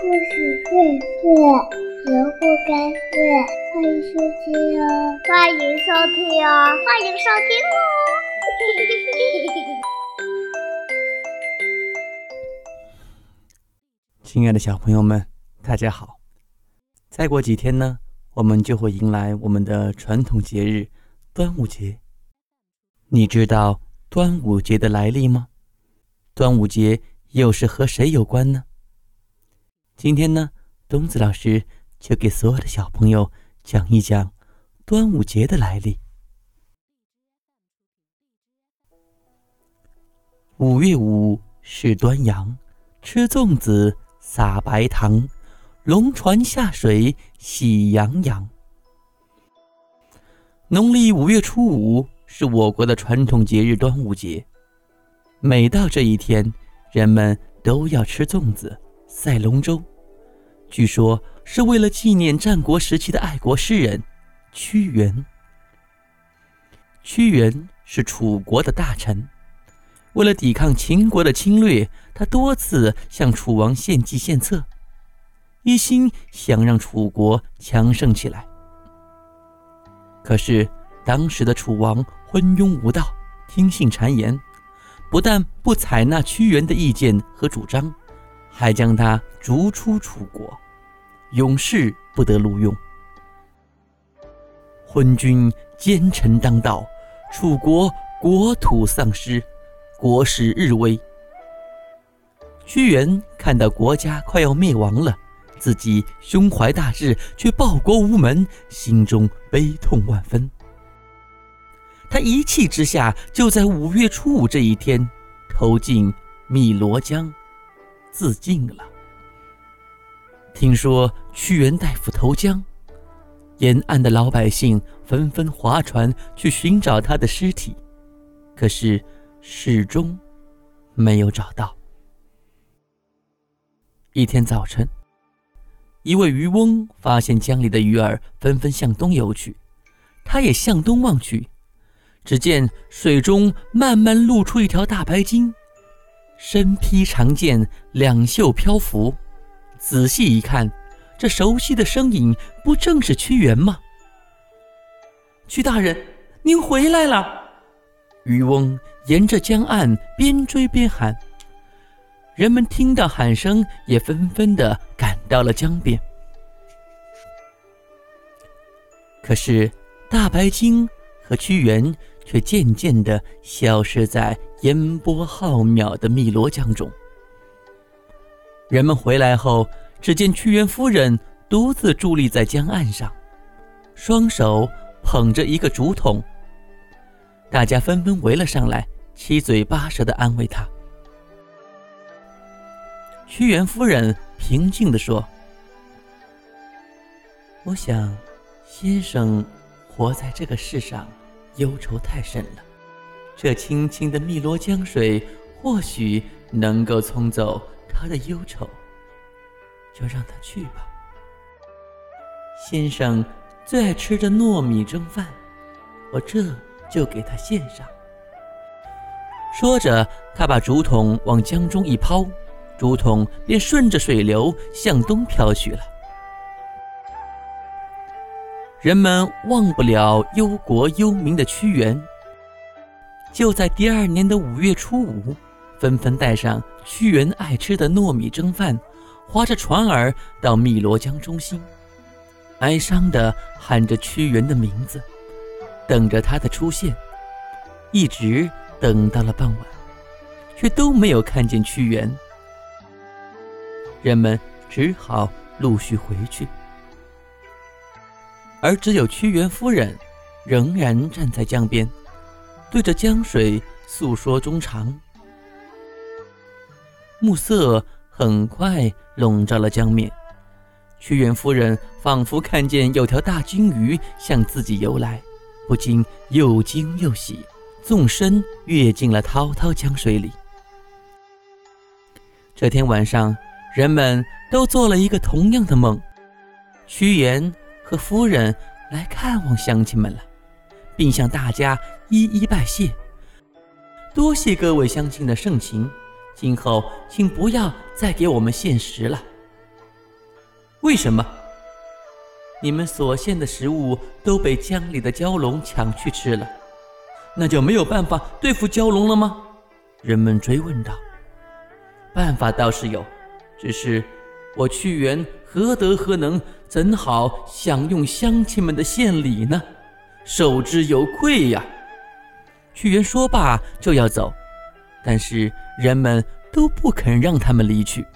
故事荟萃，萝卜开会，欢迎收听哦！欢迎收听哦！欢迎收听哦！亲爱的小朋友们，大家好！再过几天呢，我们就会迎来我们的传统节日端午节。你知道端午节的来历吗？端午节又是和谁有关呢？今天呢，东子老师就给所有的小朋友讲一讲端午节的来历。五月五是端阳，吃粽子，撒白糖，龙船下水喜洋洋。农历五月初五是我国的传统节日端午节，每到这一天，人们都要吃粽子。赛龙舟，据说是为了纪念战国时期的爱国诗人屈原。屈原是楚国的大臣，为了抵抗秦国的侵略，他多次向楚王献计献策，一心想让楚国强盛起来。可是当时的楚王昏庸无道，听信谗言，不但不采纳屈原的意见和主张。还将他逐出楚国，永世不得录用。昏君奸臣当道，楚国国土丧失，国势日危。屈原看到国家快要灭亡了，自己胸怀大志却报国无门，心中悲痛万分。他一气之下，就在五月初五这一天投进汨罗江。自尽了。听说屈原大夫投江，沿岸的老百姓纷纷划船去寻找他的尸体，可是始终没有找到。一天早晨，一位渔翁发现江里的鱼儿纷纷向东游去，他也向东望去，只见水中慢慢露出一条大白鲸。身披长剑，两袖飘拂。仔细一看，这熟悉的身影不正是屈原吗？屈大人，您回来了！渔翁沿着江岸边追边喊。人们听到喊声，也纷纷的赶到了江边。可是，大白鲸和屈原却渐渐的消失在。烟波浩渺的汨罗江中，人们回来后，只见屈原夫人独自伫立在江岸上，双手捧着一个竹筒。大家纷纷围了上来，七嘴八舌地安慰她。屈原夫人平静地说：“我想，先生活在这个世上，忧愁太深了。”这清清的汨罗江水，或许能够冲走他的忧愁，就让他去吧。先生最爱吃的糯米蒸饭，我这就给他献上。说着，他把竹筒往江中一抛，竹筒便顺着水流向东飘去了。人们忘不了忧国忧民的屈原。就在第二年的五月初五，纷纷带上屈原爱吃的糯米蒸饭，划着船儿到汨罗江中心，哀伤地喊着屈原的名字，等着他的出现，一直等到了傍晚，却都没有看见屈原。人们只好陆续回去，而只有屈原夫人仍然站在江边。对着江水诉说衷肠，暮色很快笼罩了江面。屈原夫人仿佛看见有条大金鱼向自己游来，不禁又惊又喜，纵身跃进了滔滔江水里。这天晚上，人们都做了一个同样的梦：屈原和夫人来看望乡亲们了。并向大家一一拜谢，多谢各位乡亲的盛情，今后请不要再给我们献食了。为什么？你们所献的食物都被江里的蛟龙抢去吃了，那就没有办法对付蛟龙了吗？人们追问道。办法倒是有，只是我屈原何德何能，怎好享用乡亲们的献礼呢？受之有愧呀！屈原说罢就要走，但是人们都不肯让他们离去。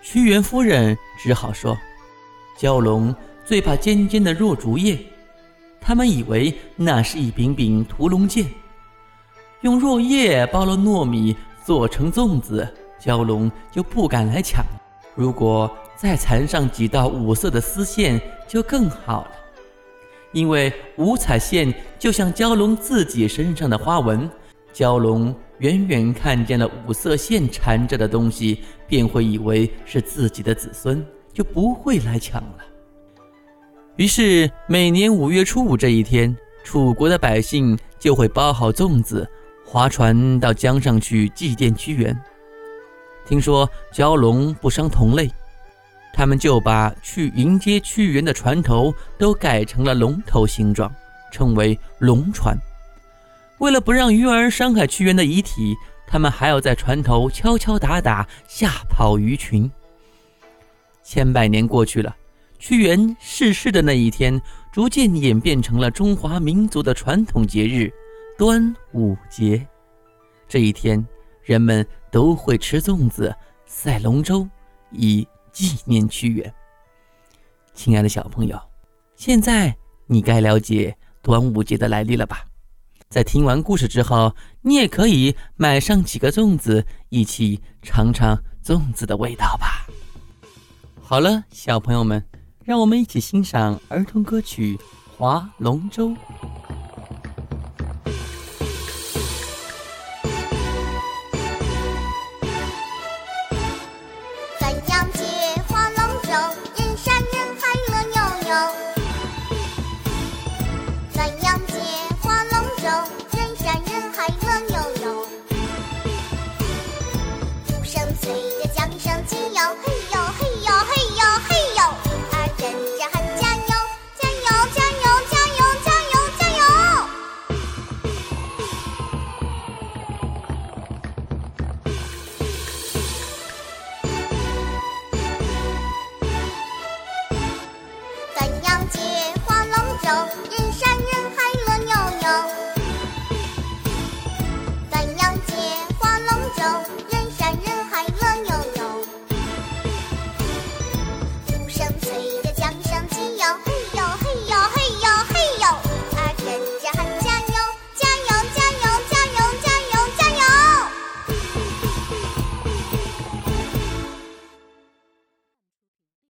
屈原夫人只好说：“蛟龙。”最怕尖尖的箬竹叶，他们以为那是一柄柄屠龙剑。用箬叶包了糯米做成粽子，蛟龙就不敢来抢。如果再缠上几道五色的丝线，就更好了。因为五彩线就像蛟龙自己身上的花纹，蛟龙远远看见了五色线缠着的东西，便会以为是自己的子孙，就不会来抢了。于是，每年五月初五这一天，楚国的百姓就会包好粽子，划船到江上去祭奠屈原。听说蛟龙不伤同类，他们就把去迎接屈原的船头都改成了龙头形状，称为龙船。为了不让鱼儿伤害屈原的遗体，他们还要在船头敲敲打打，吓跑鱼群。千百年过去了。屈原逝世的那一天，逐渐演变成了中华民族的传统节日——端午节。这一天，人们都会吃粽子、赛龙舟，以纪念屈原。亲爱的小朋友，现在你该了解端午节的来历了吧？在听完故事之后，你也可以买上几个粽子，一起尝尝粽子的味道吧。好了，小朋友们。让我们一起欣赏儿童歌曲《划龙舟》。划龙舟。